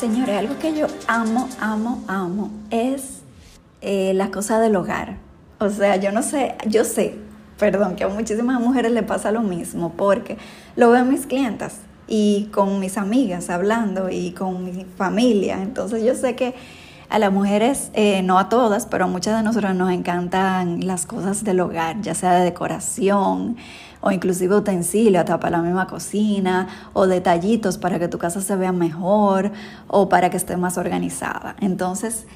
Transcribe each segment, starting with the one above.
Señores, algo que yo amo, amo, amo es eh, las cosas del hogar. O sea, yo no sé, yo sé, perdón, que a muchísimas mujeres le pasa lo mismo, porque lo veo en mis clientas y con mis amigas hablando y con mi familia. Entonces yo sé que a las mujeres, eh, no a todas, pero a muchas de nosotras nos encantan las cosas del hogar, ya sea de decoración, o inclusive utensilios hasta para la misma cocina o detallitos para que tu casa se vea mejor o para que esté más organizada. Entonces,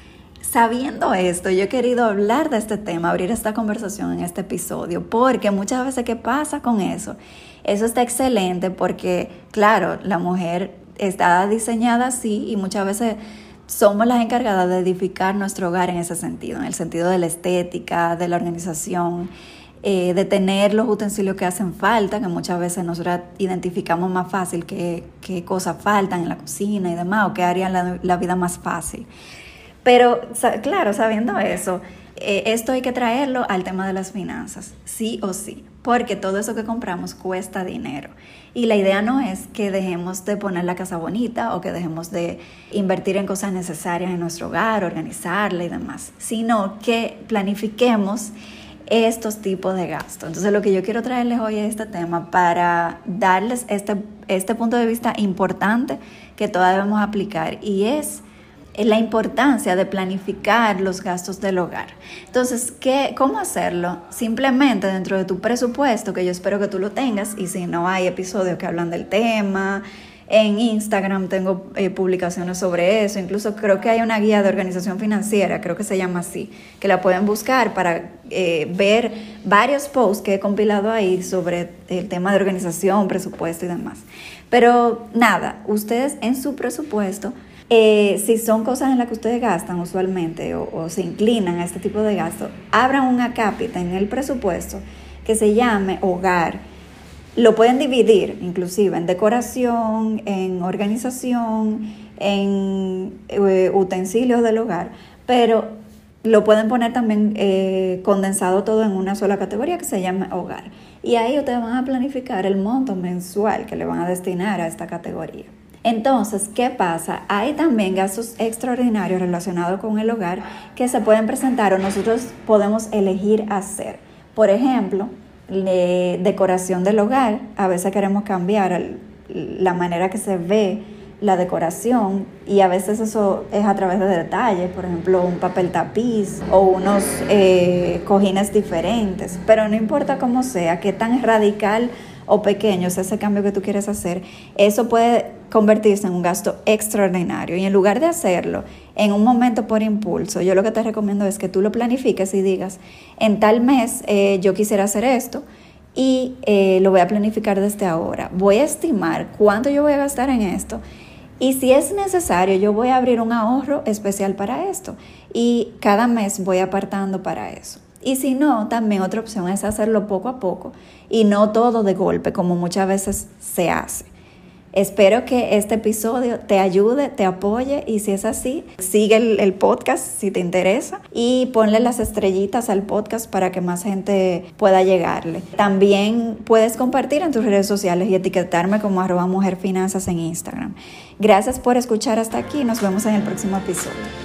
sabiendo esto, yo he querido hablar de este tema, abrir esta conversación en este episodio, porque muchas veces, ¿qué pasa con eso? Eso está excelente porque, claro, la mujer está diseñada así y muchas veces somos las encargadas de edificar nuestro hogar en ese sentido, en el sentido de la estética, de la organización eh, de tener los utensilios que hacen falta, que muchas veces nosotros identificamos más fácil qué, cosas faltan en la cocina y demás, o qué harían la, vida más fácil. Pero claro, sabiendo eso, eh, esto hay que traerlo al tema de las finanzas, sí o sí, porque todo eso que compramos cuesta dinero. Y la idea no es que dejemos de poner la casa bonita o que dejemos de invertir en cosas necesarias en nuestro hogar, organizarla y demás, sino que planifiquemos estos tipos de gastos. Entonces lo que yo quiero traerles hoy es este tema para darles este, este punto de vista importante que todas debemos aplicar y es la importancia de planificar los gastos del hogar. Entonces, ¿qué, ¿cómo hacerlo? Simplemente dentro de tu presupuesto, que yo espero que tú lo tengas, y si no hay episodios que hablan del tema, en Instagram tengo eh, publicaciones sobre eso, incluso creo que hay una guía de organización financiera, creo que se llama así, que la pueden buscar para eh, ver varios posts que he compilado ahí sobre el tema de organización, presupuesto y demás. Pero nada, ustedes en su presupuesto, eh, si son cosas en las que ustedes gastan usualmente o, se inclinan a este tipo de gasto, abran una cápita en el presupuesto que se llame hogar lo pueden dividir inclusive en decoración, en organización, en eh, utensilios del hogar, pero lo pueden poner también eh, condensado todo en una sola categoría que se llama hogar. Y ahí ustedes van a planificar el monto mensual que le van a destinar a esta categoría. Entonces, ¿qué pasa? Hay también gastos extraordinarios relacionados con el hogar que se pueden presentar o nosotros podemos elegir hacer. Por ejemplo, decoración del hogar. A veces queremos cambiar la manera que se ve la decoración y a veces eso es a través de detalles, por ejemplo un papel tapiz o unos eh, cojines diferentes, pero no importa cómo sea, qué tan radical o pequeño es ese cambio que tú quieres hacer, eso puede convertirse en un gasto extraordinario. Y en lugar de hacerlo en un momento por impulso, yo lo que te recomiendo es que tú lo planifiques y digas, en tal mes eh, yo quisiera hacer esto y eh, lo voy a planificar desde ahora. Voy a estimar cuánto yo voy a gastar en esto. Y si es necesario, yo voy a abrir un ahorro especial para esto. Y cada mes voy apartando para eso. Y si no, también otra opción es hacerlo poco a poco y no todo de golpe, como muchas veces se hace. Espero que este episodio te ayude, te apoye y si es así, sigue el, podcast si te interesa y ponle las estrellitas al podcast para que más gente pueda llegarle. También puedes compartir en tus redes sociales y etiquetarme como arroba mujerfinanzas en Instagram. Gracias por escuchar hasta aquí, nos vemos en el próximo episodio.